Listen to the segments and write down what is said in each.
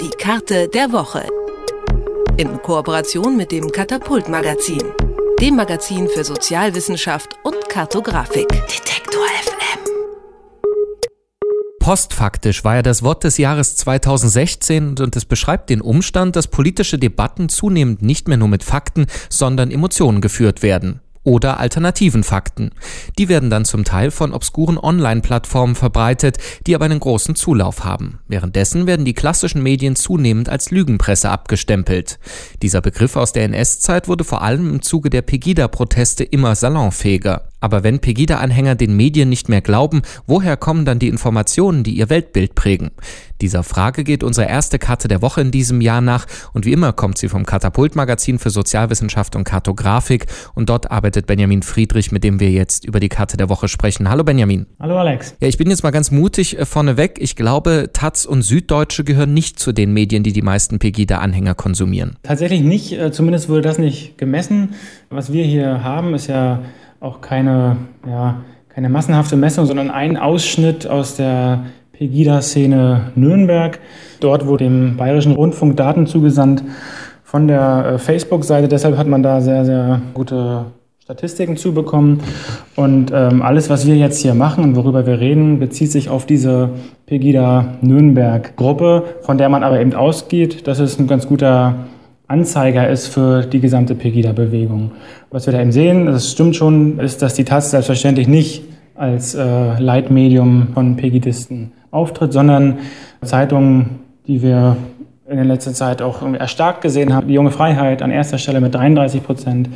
Die Karte der Woche. In Kooperation mit dem Katapult Magazin, dem Magazin für Sozialwissenschaft und Kartografik. Detektor FM. Postfaktisch war ja das Wort des Jahres 2016 und es beschreibt den Umstand, dass politische Debatten zunehmend nicht mehr nur mit Fakten, sondern Emotionen geführt werden oder alternativen Fakten. Die werden dann zum Teil von obskuren Online-Plattformen verbreitet, die aber einen großen Zulauf haben. Währenddessen werden die klassischen Medien zunehmend als Lügenpresse abgestempelt. Dieser Begriff aus der NS-Zeit wurde vor allem im Zuge der Pegida-Proteste immer salonfähiger. Aber wenn Pegida-Anhänger den Medien nicht mehr glauben, woher kommen dann die Informationen, die ihr Weltbild prägen? Dieser Frage geht unsere erste Karte der Woche in diesem Jahr nach und wie immer kommt sie vom Katapult-Magazin für Sozialwissenschaft und Kartografik und dort arbeitet Benjamin Friedrich, mit dem wir jetzt über die Karte der Woche sprechen. Hallo Benjamin. Hallo Alex. Ja, ich bin jetzt mal ganz mutig äh, vorneweg. Ich glaube, Taz und Süddeutsche gehören nicht zu den Medien, die die meisten Pegida-Anhänger konsumieren. Tatsächlich nicht, äh, zumindest wurde das nicht gemessen. Was wir hier haben, ist ja auch keine, ja, keine massenhafte Messung, sondern ein Ausschnitt aus der Pegida-Szene Nürnberg. Dort wurde dem Bayerischen Rundfunk Daten zugesandt von der äh, Facebook-Seite. Deshalb hat man da sehr, sehr gute Statistiken zubekommen. Und ähm, alles, was wir jetzt hier machen und worüber wir reden, bezieht sich auf diese Pegida Nürnberg-Gruppe, von der man aber eben ausgeht, dass es ein ganz guter Anzeiger ist für die gesamte Pegida-Bewegung. Was wir da eben sehen, das stimmt schon, ist, dass die Taz selbstverständlich nicht als äh, Leitmedium von Pegidisten auftritt, sondern Zeitungen, die wir in der letzten Zeit auch erstarkt gesehen haben. Die Junge Freiheit an erster Stelle mit 33 Prozent,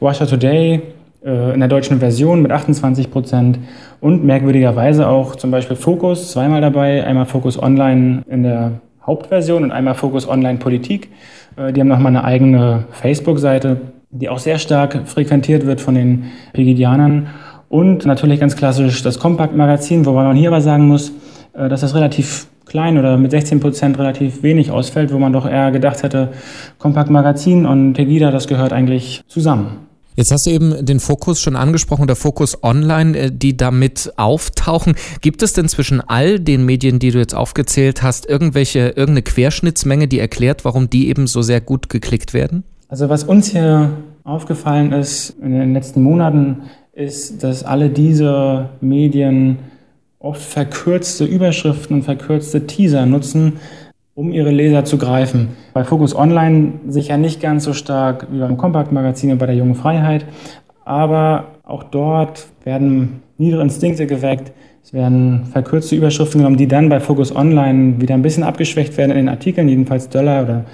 Russia Today äh, in der deutschen Version mit 28 Prozent und merkwürdigerweise auch zum Beispiel Focus zweimal dabei, einmal Focus Online in der Hauptversion und einmal Focus Online Politik. Äh, die haben nochmal eine eigene Facebook-Seite, die auch sehr stark frequentiert wird von den Pegidianern. Und natürlich ganz klassisch das Kompakt-Magazin, wobei man hier aber sagen muss, äh, dass das relativ klein oder mit 16 Prozent relativ wenig ausfällt, wo man doch eher gedacht hätte, Kompakt-Magazin und Pegida, das gehört eigentlich zusammen. Jetzt hast du eben den Fokus schon angesprochen, der Fokus Online, äh, die damit auftauchen. Gibt es denn zwischen all den Medien, die du jetzt aufgezählt hast, irgendwelche, irgendeine Querschnittsmenge, die erklärt, warum die eben so sehr gut geklickt werden? Also was uns hier aufgefallen ist in den letzten Monaten, ist, dass alle diese Medien oft verkürzte Überschriften und verkürzte Teaser nutzen, um ihre Leser zu greifen. Bei Focus Online sicher nicht ganz so stark wie beim Kompakt-Magazin und bei der Jungen Freiheit, aber auch dort werden niedere Instinkte geweckt. Es werden verkürzte Überschriften genommen, die dann bei Focus Online wieder ein bisschen abgeschwächt werden in den Artikeln, jedenfalls döller oder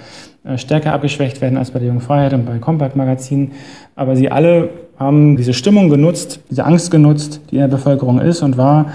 äh, stärker abgeschwächt werden als bei der Jungen Freiheit und bei Compact Magazin. Aber sie alle haben diese Stimmung genutzt, diese Angst genutzt, die in der Bevölkerung ist und war,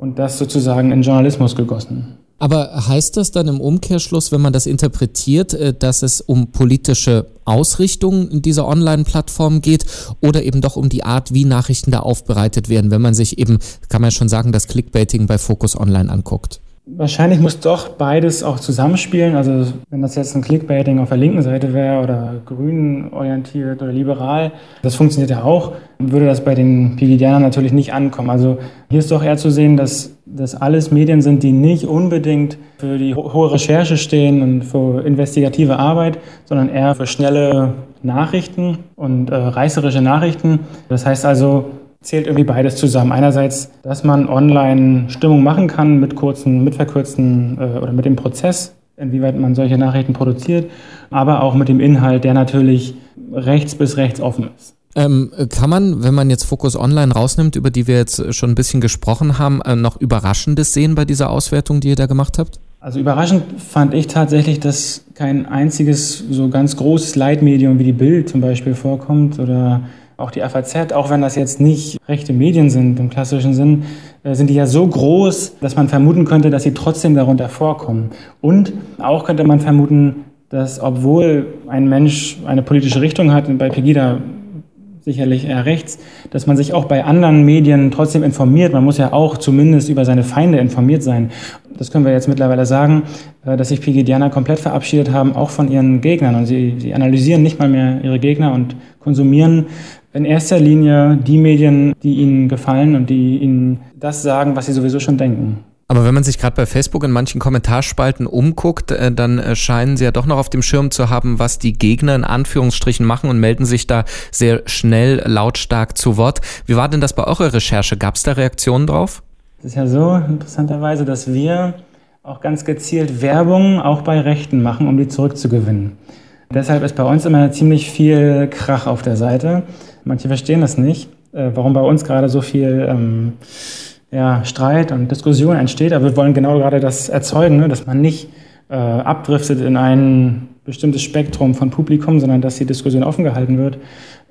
und das sozusagen in Journalismus gegossen. Aber heißt das dann im Umkehrschluss, wenn man das interpretiert, äh, dass es um politische Ausrichtung dieser Online-Plattform geht oder eben doch um die Art, wie Nachrichten da aufbereitet werden, wenn man sich eben, kann man schon sagen, das Clickbaiting bei Focus Online anguckt? Wahrscheinlich muss doch beides auch zusammenspielen. Also wenn das jetzt ein Clickbaiting auf der linken Seite wäre oder grün orientiert oder liberal, das funktioniert ja auch, würde das bei den Pigidianern natürlich nicht ankommen. Also hier ist doch eher zu sehen, dass das alles Medien sind, die nicht unbedingt für die hohe Recherche stehen und für investigative Arbeit, sondern eher für schnelle Nachrichten und äh, reißerische Nachrichten. Das heißt also, zählt irgendwie beides zusammen. Einerseits, dass man online Stimmung machen kann mit kurzen, mit verkürzten äh, oder mit dem Prozess, inwieweit man solche Nachrichten produziert, aber auch mit dem Inhalt, der natürlich rechts bis rechts offen ist. Ähm, kann man, wenn man jetzt Fokus Online rausnimmt, über die wir jetzt schon ein bisschen gesprochen haben, äh, noch Überraschendes sehen bei dieser Auswertung, die ihr da gemacht habt? Also überraschend fand ich tatsächlich, dass kein einziges so ganz großes Leitmedium wie die Bild zum Beispiel vorkommt oder auch die FAZ, auch wenn das jetzt nicht rechte Medien sind im klassischen Sinn, äh, sind die ja so groß, dass man vermuten könnte, dass sie trotzdem darunter vorkommen. Und auch könnte man vermuten, dass obwohl ein Mensch eine politische Richtung hat, bei Pegida sicherlich eher rechts, dass man sich auch bei anderen Medien trotzdem informiert. Man muss ja auch zumindest über seine Feinde informiert sein. Das können wir jetzt mittlerweile sagen, äh, dass sich Pigidianer komplett verabschiedet haben, auch von ihren Gegnern. Und sie, sie analysieren nicht mal mehr ihre Gegner und konsumieren in erster Linie die Medien, die ihnen gefallen und die ihnen das sagen, was sie sowieso schon denken. Aber wenn man sich gerade bei Facebook in manchen Kommentarspalten umguckt, äh, dann äh, scheinen sie ja doch noch auf dem Schirm zu haben, was die Gegner in Anführungsstrichen machen und melden sich da sehr schnell lautstark zu Wort. Wie war denn das bei eurer Recherche? Gab es da Reaktionen drauf? Es ist ja so interessanterweise, dass wir auch ganz gezielt Werbung auch bei Rechten machen, um die zurückzugewinnen. Deshalb ist bei uns immer ziemlich viel Krach auf der Seite. Manche verstehen das nicht, äh, warum bei uns gerade so viel ähm, ja, Streit und Diskussion entsteht. Aber wir wollen genau gerade das erzeugen, ne? dass man nicht äh, abdriftet in ein bestimmtes Spektrum von Publikum, sondern dass die Diskussion offen gehalten wird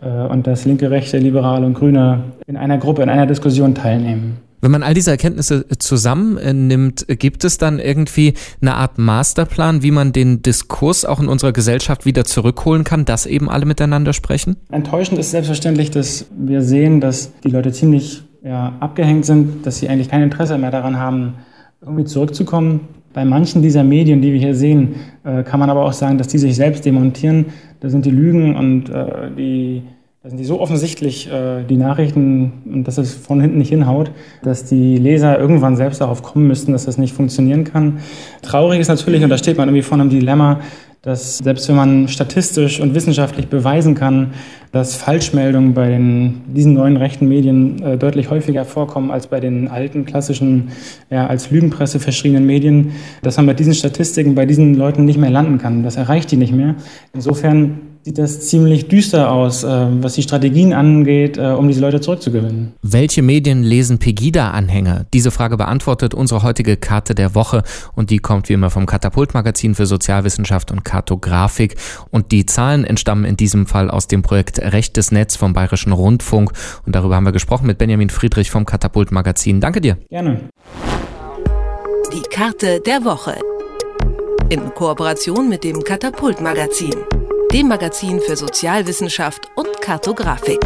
äh, und dass Linke, Rechte, Liberale und Grüne in einer Gruppe, in einer Diskussion teilnehmen. Wenn man all diese Erkenntnisse äh, zusammennimmt, gibt es dann irgendwie eine Art Masterplan, wie man den Diskurs auch in unserer Gesellschaft wieder zurückholen kann, dass eben alle miteinander sprechen? Enttäuschend ist selbstverständlich, dass wir sehen, dass die Leute ziemlich ja, abgehängt sind, dass sie eigentlich kein Interesse mehr daran haben, irgendwie zurückzukommen. Bei manchen dieser Medien, die wir hier sehen, äh, kann man aber auch sagen, dass die sich selbst demontieren. Da sind die Lügen und äh, die, da sind die so offensichtlich, äh, die Nachrichten, dass es von hinten nicht hinhaut, dass die Leser irgendwann selbst darauf kommen müssten, dass das nicht funktionieren kann. Traurig ist natürlich, und da steht man irgendwie vor einem Dilemma, dass selbst wenn man statistisch und wissenschaftlich beweisen kann, dass Falschmeldungen bei den, diesen neuen rechten Medien äh, deutlich häufiger vorkommen als bei den alten klassischen, ja, als Lügenpresse verschriebenen Medien, dass man mit diesen Statistiken bei diesen Leuten nicht mehr landen kann. Das erreicht die nicht mehr. Insofern sieht das ziemlich düster aus, äh, was die Strategien angeht, äh, um diese Leute zurückzugewinnen. Welche Medien lesen Pegida-Anhänger? Diese Frage beantwortet unsere heutige Karte der Woche und die kommt wie immer vom Katapult-Magazin für Sozialwissenschaft und Kartografik. Und die Zahlen entstammen in diesem Fall aus dem Projekt Rechtes Netz vom Bayerischen Rundfunk. Und darüber haben wir gesprochen mit Benjamin Friedrich vom Katapult-Magazin. Danke dir. Gerne. Die Karte der Woche. In Kooperation mit dem Katapult-Magazin dem Magazin für Sozialwissenschaft und Kartografik.